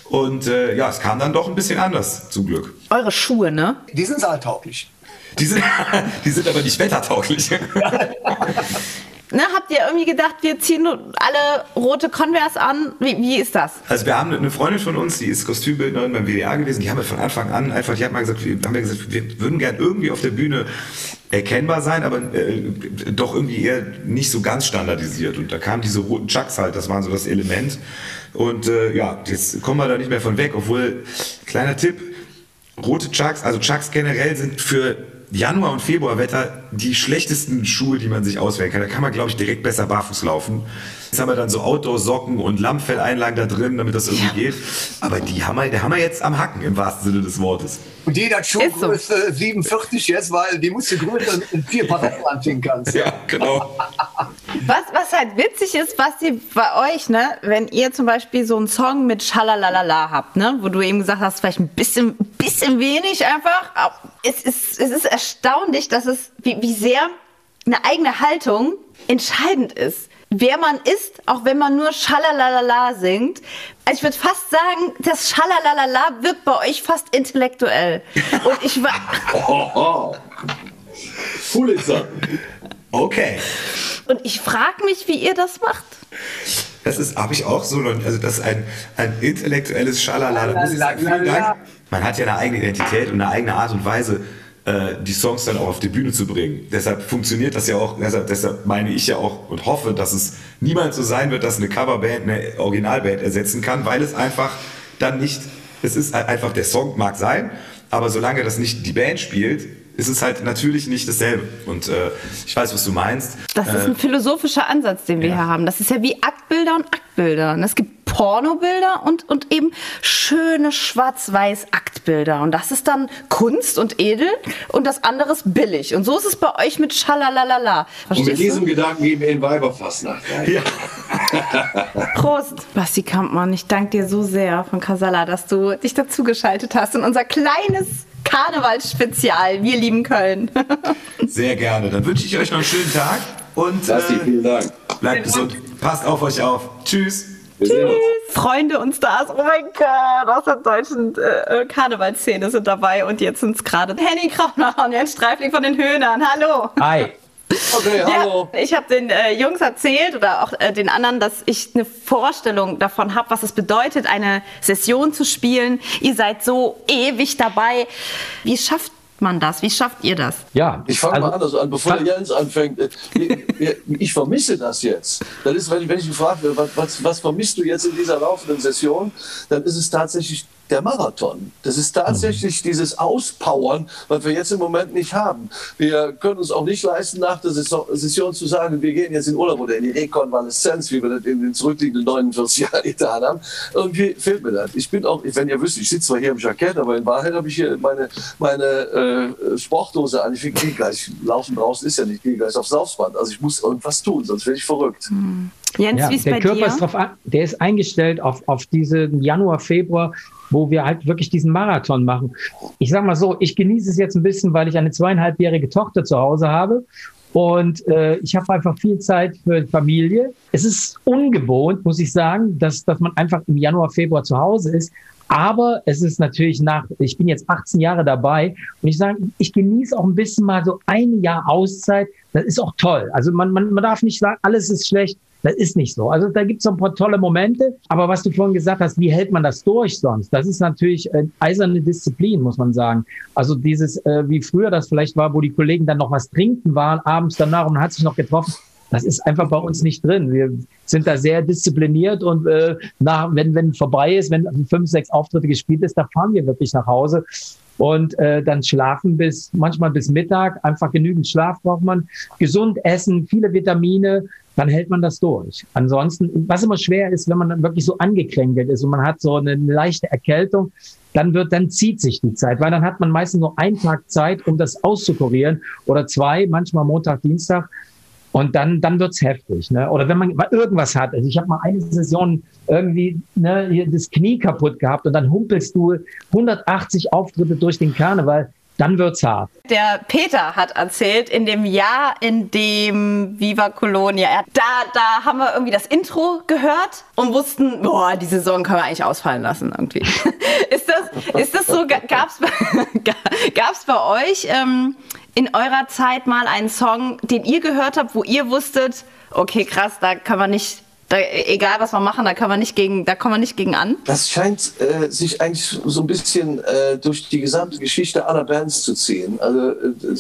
Und äh, ja, es kam dann doch ein bisschen anders, zum Glück. Eure Schuhe, ne? Die sind saaltauglich. Die sind, die sind aber nicht wettertauglich. Ne, habt ihr irgendwie gedacht, wir ziehen alle rote Converse an? Wie, wie ist das? Also wir haben eine Freundin von uns, die ist Kostümbildnerin beim WDR gewesen, die haben wir von Anfang an einfach, die hat mal gesagt, wir haben ja gesagt, wir würden gern irgendwie auf der Bühne erkennbar sein, aber äh, doch irgendwie eher nicht so ganz standardisiert. Und da kamen diese roten Chucks halt, das waren so das Element. Und äh, ja, jetzt kommen wir da nicht mehr von weg, obwohl, kleiner Tipp, rote Chucks, also Chucks generell sind für Januar- und Februarwetter die schlechtesten Schuhe, die man sich auswählen kann. Da kann man, glaube ich, direkt besser barfuß laufen. Jetzt haben wir dann so Outdoor-Socken und Lammfelleinlagen da drin, damit das irgendwie ja. geht. Aber die haben wir, die haben wir jetzt am Hacken, im wahrsten Sinne des Wortes. Und jeder Schuhgröße so. 47 jetzt, weil die musst du größer in vier Paletten anziehen kannst. Ja, genau. was, was halt witzig ist, was ihr bei euch, ne, wenn ihr zum Beispiel so einen Song mit Schalalalala habt, ne, wo du eben gesagt hast, vielleicht ein bisschen, bisschen wenig einfach. Es ist, es ist erstaunlich, dass es, wie, wie sehr eine eigene Haltung entscheidend ist wer man ist, auch wenn man nur Schalalalala singt. Also ich würde fast sagen, das Schalalalala wirkt bei euch fast intellektuell. Und ich war. oh, oh. Pulitzer. Okay. Und ich frage mich, wie ihr das macht. Das ist, habe ich auch so, also das ist ein, ein intellektuelles Schalalala. Man hat ja eine eigene Identität und eine eigene Art und Weise, die Songs dann auch auf die Bühne zu bringen. Deshalb funktioniert das ja auch, deshalb, deshalb meine ich ja auch und hoffe, dass es niemals so sein wird, dass eine Coverband eine Originalband ersetzen kann, weil es einfach dann nicht, es ist einfach, der Song mag sein, aber solange das nicht die Band spielt, ist es halt natürlich nicht dasselbe. Und äh, ich weiß, was du meinst. Das ist ein äh, philosophischer Ansatz, den wir ja. hier haben. Das ist ja wie Aktbilder und Aktbilder. Und es gibt Pornobilder und, und eben schöne schwarz-weiß Aktbilder. Und das ist dann Kunst und edel und das andere ist billig. Und so ist es bei euch mit Schalalalala. und mit diesem du? Gedanken gehen wir in Weiberfastnacht. Ja. Prost, Basti Kampmann. Ich danke dir so sehr von Casala, dass du dich dazugeschaltet hast in unser kleines Karnevalsspezial. Wir lieben Köln. Sehr gerne. Dann wünsche ich euch noch einen schönen Tag und Basti, äh, vielen Dank. bleibt gesund. Passt auf euch auf. Tschüss. Tschüss. Freunde und Stars, oh mein Gott, aus der deutschen äh, Karnevalsszene sind dabei und jetzt sind es gerade Henning Krauner und Jens Streifling von den Höhnern. Hallo. Hi. Okay, hallo. Ja, ich habe den äh, Jungs erzählt oder auch äh, den anderen, dass ich eine Vorstellung davon habe, was es bedeutet, eine Session zu spielen. Ihr seid so ewig dabei. Wie schafft man das? Wie schafft ihr das? Ja, ich fange also, mal anders an, bevor der Jens anfängt. Äh, ich vermisse das jetzt. Das ist, wenn ich, wenn ich gefragt werde, was, was, was vermisst du jetzt in dieser laufenden Session, dann ist es tatsächlich der Marathon. Das ist tatsächlich mhm. dieses Auspowern, was wir jetzt im Moment nicht haben. Wir können uns auch nicht leisten, nach der Session zu sagen, wir gehen jetzt in Urlaub oder in die Rekonvaleszenz, wie wir das in den zurückliegenden 49 Jahren getan haben. Irgendwie fehlt mir das. Ich bin auch, wenn ihr wisst, ich sitze zwar hier im Jackett, aber in Wahrheit habe ich hier meine, meine äh, Sportdose an. Ich gehe gleich, laufen draußen ist ja nicht, gehe gleich aufs Laufband. Also ich muss irgendwas tun, sonst werde ich verrückt. Mhm. Jens, ja, wie ist der bei Körper dir? ist drauf, der ist eingestellt auf, auf diesen Januar, Februar, wo wir halt wirklich diesen Marathon machen. Ich sag mal so, ich genieße es jetzt ein bisschen, weil ich eine zweieinhalbjährige Tochter zu Hause habe und äh, ich habe einfach viel Zeit für Familie. Es ist ungewohnt, muss ich sagen, dass, dass man einfach im Januar, Februar zu Hause ist. Aber es ist natürlich nach, ich bin jetzt 18 Jahre dabei und ich sage, ich genieße auch ein bisschen mal so ein Jahr Auszeit. Das ist auch toll. Also man, man, man darf nicht sagen, alles ist schlecht. Das ist nicht so. Also da gibt es so ein paar tolle Momente. Aber was du vorhin gesagt hast, wie hält man das durch sonst? Das ist natürlich äh, eiserne Disziplin, muss man sagen. Also dieses, äh, wie früher das vielleicht war, wo die Kollegen dann noch was trinken waren, abends danach und man hat sich noch getroffen. Das ist einfach bei uns nicht drin. Wir sind da sehr diszipliniert und äh, nach, wenn, wenn vorbei ist, wenn fünf, sechs Auftritte gespielt ist, da fahren wir wirklich nach Hause und äh, dann schlafen bis manchmal bis Mittag. Einfach genügend Schlaf braucht man, gesund essen, viele Vitamine, dann hält man das durch. Ansonsten, was immer schwer ist, wenn man dann wirklich so angekränkelt ist und man hat so eine leichte Erkältung, dann wird, dann zieht sich die Zeit, weil dann hat man meistens nur einen Tag Zeit, um das auszukurieren oder zwei, manchmal Montag, Dienstag. Und dann, dann wird's heftig. Ne? Oder wenn man irgendwas hat. Also ich habe mal eine Session irgendwie ne, das Knie kaputt gehabt und dann humpelst du 180 Auftritte durch den Karneval dann wird's hart. Der Peter hat erzählt, in dem Jahr, in dem Viva Colonia, da, da haben wir irgendwie das Intro gehört und wussten, boah, die Saison können wir eigentlich ausfallen lassen irgendwie. ist, das, ist das so, gab's, gab's bei euch ähm, in eurer Zeit mal einen Song, den ihr gehört habt, wo ihr wusstet, okay, krass, da kann man nicht da, egal was wir machen, da kann man nicht gegen, da kommen wir nicht gegen an. Das scheint äh, sich eigentlich so ein bisschen äh, durch die gesamte Geschichte aller Bands zu ziehen. Also äh,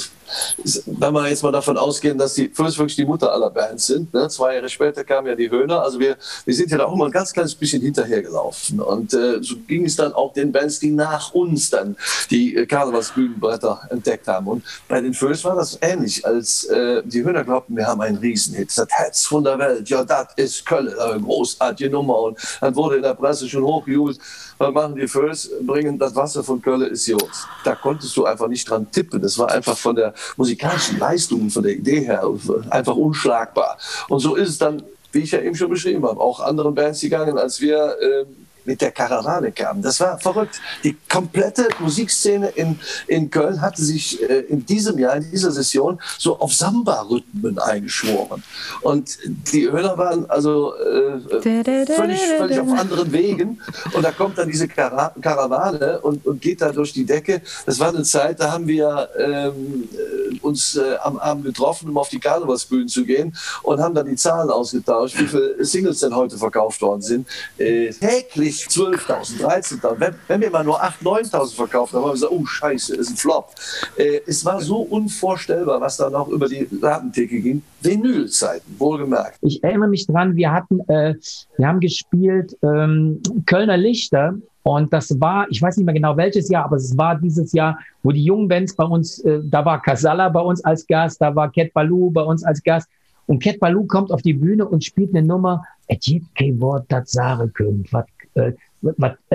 wenn wir jetzt mal davon ausgehen, dass die First wirklich die Mutter aller Bands sind. Ne? Zwei Jahre später kamen ja die Höhner. Also wir, wir sind ja da auch immer ein ganz kleines bisschen hinterhergelaufen. Und äh, so ging es dann auch den Bands, die nach uns dann die äh, Karnevalsbühnenbretter entdeckt haben. Und bei den First war das ähnlich, als äh, die Höhner glaubten, wir haben einen Riesenhit. Das Herz von der Welt, ja, das ist Köln, eine großartige Nummer. Und dann wurde in der Presse schon hochgejubelt, was machen die First, bringen das Wasser von Köln ist Jod. Da konntest du einfach nicht dran tippen. Das war einfach von der musikalischen Leistungen, von der Idee her einfach unschlagbar. Und so ist es dann, wie ich ja eben schon beschrieben habe, auch anderen Bands gegangen, als wir äh, mit der Karawane kam. Das war verrückt. Die komplette Musikszene in, in Köln hatte sich äh, in diesem Jahr, in dieser Session, so auf Samba-Rhythmen eingeschworen. Und die Höhler waren also äh, völlig, auf anderen Wegen. Und da kommt dann diese Kara Karawane und, und geht da durch die Decke. Das war eine Zeit, da haben wir ähm, äh, uns äh, am Abend getroffen, um auf die Karnevalsbühnen zu gehen und haben dann die Zahlen ausgetauscht, wie viele Singles denn heute verkauft worden sind. Äh, täglich 20, 12.000, 13.000. Wenn, wir mal nur 8.000, 9.000 verkauft haben, haben wir gesagt, oh scheiße, ist ein Flop. Äh, es war so unvorstellbar, was da noch über die Ladentheke ging. Vinylzeiten, wohlgemerkt. Ich erinnere mich dran, wir hatten, äh, wir haben gespielt ähm, Kölner Lichter und das war, ich weiß nicht mehr genau welches Jahr, aber es war dieses Jahr, wo die jungen Bands bei uns, äh, da war Casala bei uns als Gast, da war Cat Baloo bei uns als Gast. Und Cat Baloo kommt auf die Bühne und spielt eine Nummer, es gibt kein Wort, das sagen könnt, was äh,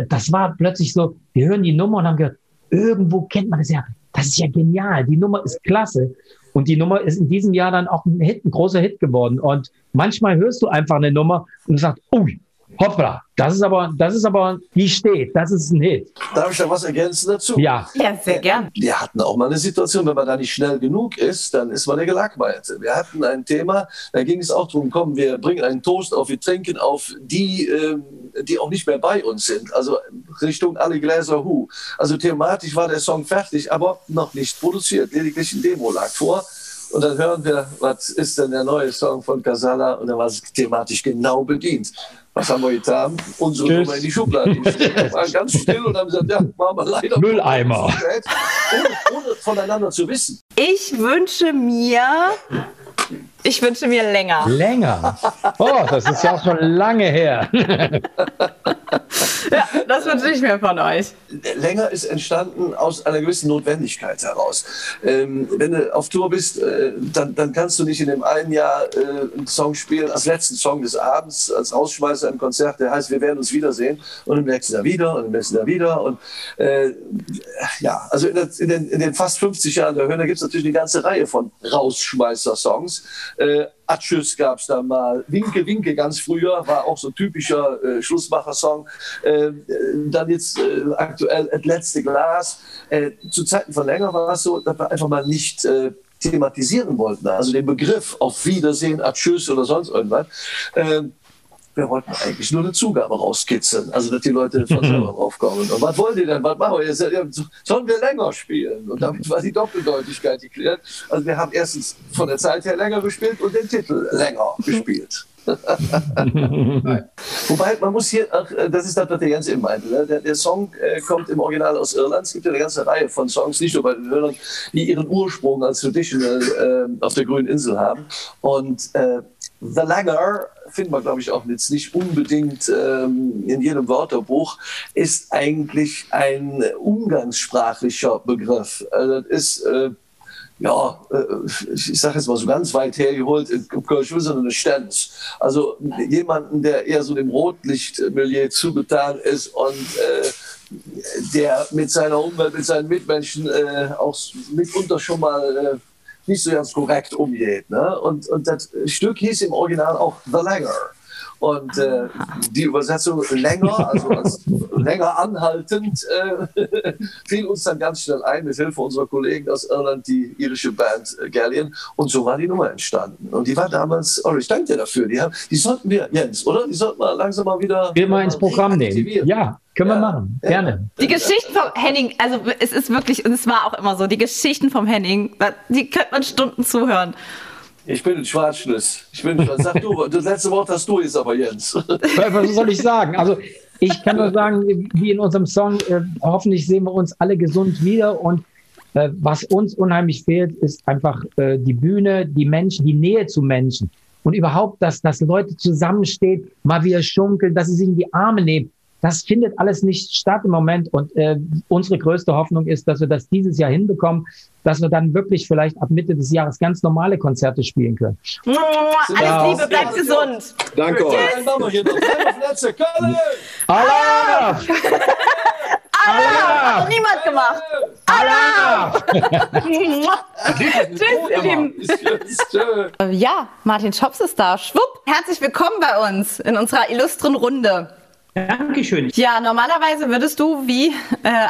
das war plötzlich so, wir hören die Nummer und haben gehört, irgendwo kennt man das ja. Das ist ja genial. Die Nummer ist klasse. Und die Nummer ist in diesem Jahr dann auch ein Hit, ein großer Hit geworden. Und manchmal hörst du einfach eine Nummer und sagst, oh, hoppla, das ist aber, das ist aber, die steht, das ist ein Hit. Darf ich da was ergänzen dazu? Ja. Ja, sehr gern. Wir hatten auch mal eine Situation, wenn man da nicht schnell genug ist, dann ist man der Gelackmeierte. Wir hatten ein Thema, da ging es auch darum, komm, wir bringen einen Toast auf, wir trinken auf die, ähm, die auch nicht mehr bei uns sind. Also Richtung alle Gläser Hu. Also thematisch war der Song fertig, aber noch nicht produziert. Lediglich ein Demo lag vor. Und dann hören wir, was ist denn der neue Song von Casala? Und dann war es thematisch genau bedient. Was haben wir getan? Unsere Tschüss. Nummer in die Schublade. Wir waren ganz still und haben gesagt, ja, machen wir leider. Mülleimer. Ohne, ohne voneinander zu wissen. Ich wünsche mir, ich wünsche mir länger. Länger? Oh, das ist ja auch schon lange her. ja, das wünsche ich mir von euch. Länger ist entstanden aus einer gewissen Notwendigkeit heraus. Ähm, wenn du auf Tour bist, äh, dann, dann, kannst du nicht in dem einen Jahr äh, einen Song spielen, als letzten Song des Abends, als Rausschmeißer im Konzert, der heißt, wir werden uns wiedersehen und im nächsten Jahr wieder und im nächsten Jahr wieder. Und äh, ja, also in, der, in, den, in, den, fast 50 Jahren der Höhner gibt es natürlich eine ganze Reihe von Rausschmeißer-Songs. Atschüss gab es da mal. Winke, Winke ganz früher, war auch so ein typischer äh, Schlussmacher-Song. Äh, dann jetzt äh, aktuell Das letzte Glas. Äh, zu Zeiten von länger war es so, dass wir einfach mal nicht äh, thematisieren wollten. Also den Begriff auf Wiedersehen, Atschüss oder sonst irgendwas. Wir wollten eigentlich nur eine Zugabe rauskitzeln, also dass die Leute von selber draufkommen. Und was wollt ihr denn? Was machen wir jetzt? Sollen wir länger spielen? Und damit war die Doppeldeutigkeit geklärt. Also wir haben erstens von der Zeit her länger gespielt und den Titel länger gespielt. Wobei, man muss hier, ach, äh, das ist das, was der Jens eben meinte. Ne? Der, der, Song äh, kommt im Original aus Irland. Es gibt ja eine ganze Reihe von Songs, nicht nur bei den Hörern, die ihren Ursprung als Traditional äh, auf der grünen Insel haben. Und äh, The Langer, findet man glaube ich auch jetzt nicht unbedingt ähm, in jedem Wörterbuch, ist eigentlich ein umgangssprachlicher Begriff. Also das ist äh, ja, äh, ich sage jetzt mal so ganz weit hergeholt, in Kölsch eine Stenz. Also jemanden, der eher so dem Rotlichtmilieu zugetan ist und äh, der mit seiner Umwelt, mit seinen Mitmenschen äh, auch mitunter schon mal äh, nicht so ganz korrekt umgeht. Ne? Und, und das Stück hieß im Original auch The Langer. Und äh, die Übersetzung länger, also als länger anhaltend, äh, fiel uns dann ganz schnell ein, mit Hilfe unserer Kollegen aus Irland, die irische Band äh, Galleon. Und so war die Nummer entstanden. Und die war damals, oh, ich danke dir dafür. Die, haben, die sollten wir, Jens, oder? Die sollten wir langsam mal wieder. Wir mal ins Programm nehmen. Ja, können wir machen. Gerne. Die Geschichten vom Henning, also es ist wirklich, und es war auch immer so, die Geschichten vom Henning, die könnte man Stunden zuhören. Ich bin ein Schwarzschniss. Ich bin Sag du, das letzte Wort hast du jetzt aber, Jens. Was soll ich sagen? Also, ich kann nur sagen, wie in unserem Song, äh, hoffentlich sehen wir uns alle gesund wieder. Und äh, was uns unheimlich fehlt, ist einfach äh, die Bühne, die Menschen, die Nähe zu Menschen. Und überhaupt, dass, dass Leute zusammenstehen, mal wieder schunkeln, dass sie sich in die Arme nehmen. Das findet alles nicht statt im Moment. Und äh, unsere größte Hoffnung ist, dass wir das dieses Jahr hinbekommen, dass wir dann wirklich vielleicht ab Mitte des Jahres ganz normale Konzerte spielen können. Alles ja. Liebe, bleibt gesund. Danke euch. Allah! Allah! Hat niemand gemacht. Allah! Tschüss, ihr Lieben. Ja, Martin Schops ist da. Schwupp. Herzlich willkommen bei uns in unserer illustren Runde. Dankeschön. Ja, normalerweise würdest du wie äh,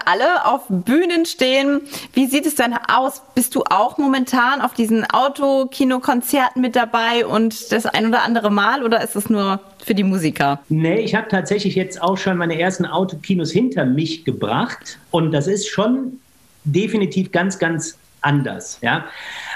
alle auf Bühnen stehen. Wie sieht es denn aus? Bist du auch momentan auf diesen Autokinokonzerten mit dabei und das ein oder andere Mal oder ist es nur für die Musiker? Nee, ich habe tatsächlich jetzt auch schon meine ersten Autokinos hinter mich gebracht und das ist schon definitiv ganz, ganz anders. Ja?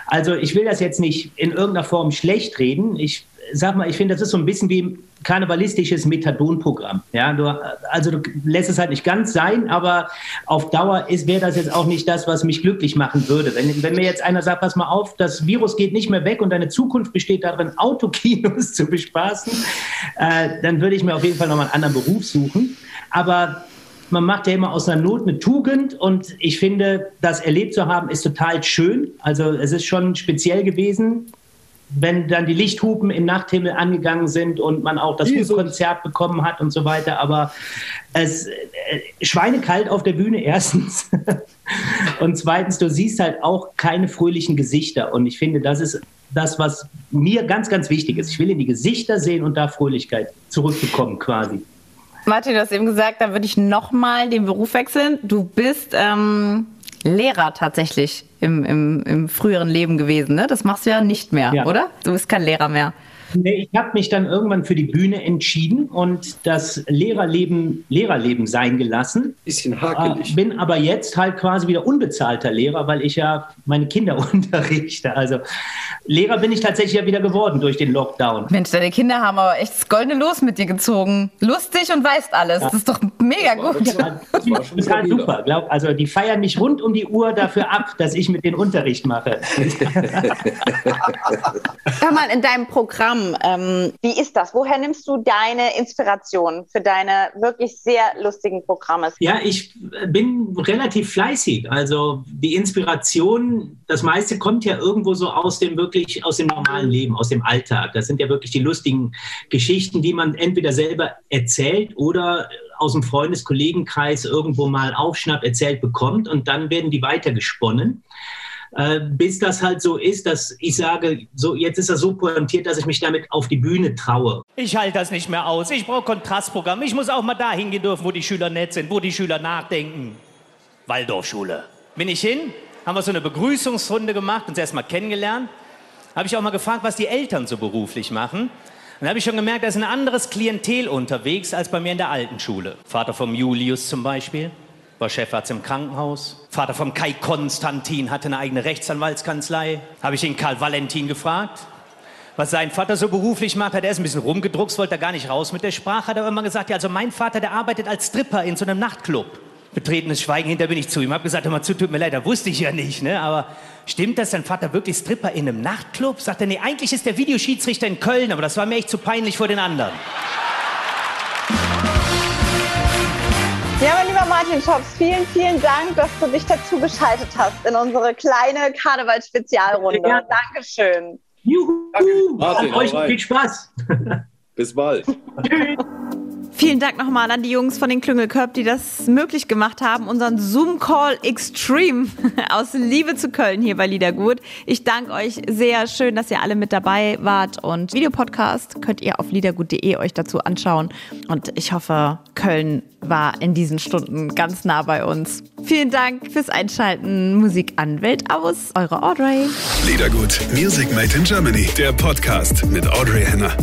Also ich will das jetzt nicht in irgendeiner Form schlecht reden. Ich sag mal, ich finde, das ist so ein bisschen wie karnevalistisches Methadon-Programm. Ja, du, also du lässt es halt nicht ganz sein, aber auf Dauer wäre das jetzt auch nicht das, was mich glücklich machen würde. Wenn, wenn mir jetzt einer sagt, pass mal auf, das Virus geht nicht mehr weg und deine Zukunft besteht darin, Autokinos zu bespaßen, äh, dann würde ich mir auf jeden Fall nochmal einen anderen Beruf suchen. Aber man macht ja immer aus einer Not eine Tugend und ich finde, das erlebt zu haben, ist total schön. Also es ist schon speziell gewesen, wenn dann die Lichthupen im Nachthimmel angegangen sind und man auch das Konzert bekommen hat und so weiter. Aber es äh, schweinekalt auf der Bühne erstens. und zweitens, du siehst halt auch keine fröhlichen Gesichter. Und ich finde, das ist das, was mir ganz, ganz wichtig ist. Ich will in die Gesichter sehen und da Fröhlichkeit zurückbekommen quasi. Martin, du hast eben gesagt, da würde ich nochmal den Beruf wechseln. Du bist ähm, Lehrer tatsächlich im, im, im früheren Leben gewesen. Ne? Das machst du ja nicht mehr, ja. oder? Du bist kein Lehrer mehr. Nee, ich habe mich dann irgendwann für die Bühne entschieden und das Lehrerleben Lehrerleben sein gelassen. Bisschen hakelig. Äh, bin aber jetzt halt quasi wieder unbezahlter Lehrer, weil ich ja meine Kinder unterrichte. Also Lehrer bin ich tatsächlich ja wieder geworden durch den Lockdown. Mensch, deine Kinder haben aber echt das goldene Los mit dir gezogen. Lustig und weißt alles. Ja. Das ist doch mega gut. Das war, das war total super. Glaub, also die feiern mich rund um die Uhr dafür ab, dass ich mit den Unterricht mache. Hör mal, in deinem Programm ähm, wie ist das? Woher nimmst du deine Inspiration für deine wirklich sehr lustigen Programme? Ja, ich bin relativ fleißig. Also die Inspiration, das meiste kommt ja irgendwo so aus dem wirklich, aus dem normalen Leben, aus dem Alltag. Das sind ja wirklich die lustigen Geschichten, die man entweder selber erzählt oder aus dem Freundeskollegenkreis irgendwo mal aufschnappt, erzählt bekommt und dann werden die weitergesponnen äh, bis das halt so ist, dass ich sage, so jetzt ist das so pointiert, dass ich mich damit auf die Bühne traue. Ich halte das nicht mehr aus. Ich brauche Kontrastprogramm. Ich muss auch mal dahin gehen dürfen, wo die Schüler nett sind, wo die Schüler nachdenken. Waldorfschule. Bin ich hin, haben wir so eine Begrüßungsrunde gemacht, uns erstmal kennengelernt. Habe ich auch mal gefragt, was die Eltern so beruflich machen. Dann habe ich schon gemerkt, da ist ein anderes Klientel unterwegs als bei mir in der alten Schule. Vater vom Julius zum Beispiel war Chefarzt im Krankenhaus. Vater von Kai Konstantin hatte eine eigene Rechtsanwaltskanzlei. Habe ich den Karl Valentin gefragt. was sein Vater so beruflich macht, hat er ist ein bisschen rumgedruckst, wollte er gar nicht raus mit der Sprache, hat er immer gesagt, ja, also mein Vater, der arbeitet als Stripper in so einem Nachtclub. Betretenes Schweigen, hinter bin ich zu ihm, hab gesagt, hör mal zu, tut mir leid, da wusste ich ja nicht, ne, aber stimmt das, dein Vater wirklich Stripper in einem Nachtclub? Sagt er, nee, eigentlich ist der Videoschiedsrichter in Köln, aber das war mir echt zu peinlich vor den anderen. Ja, mein lieber Martin Schops, vielen, vielen Dank, dass du dich dazu geschaltet hast in unsere kleine Karneval-Spezialrunde. Ja. Dankeschön. Juhu! Martin, euch viel Spaß. Bis bald. Vielen Dank nochmal an die Jungs von den Klüngelköp, die das möglich gemacht haben, unseren Zoom-Call Extreme aus Liebe zu Köln hier bei Liedergut. Ich danke euch sehr. Schön, dass ihr alle mit dabei wart. Und Videopodcast könnt ihr auf liedergut.de euch dazu anschauen. Und ich hoffe, Köln war in diesen Stunden ganz nah bei uns. Vielen Dank fürs Einschalten. Musik an Welt aus. Eure Audrey. Liedergut. Music Made in Germany. Der Podcast mit Audrey Henner.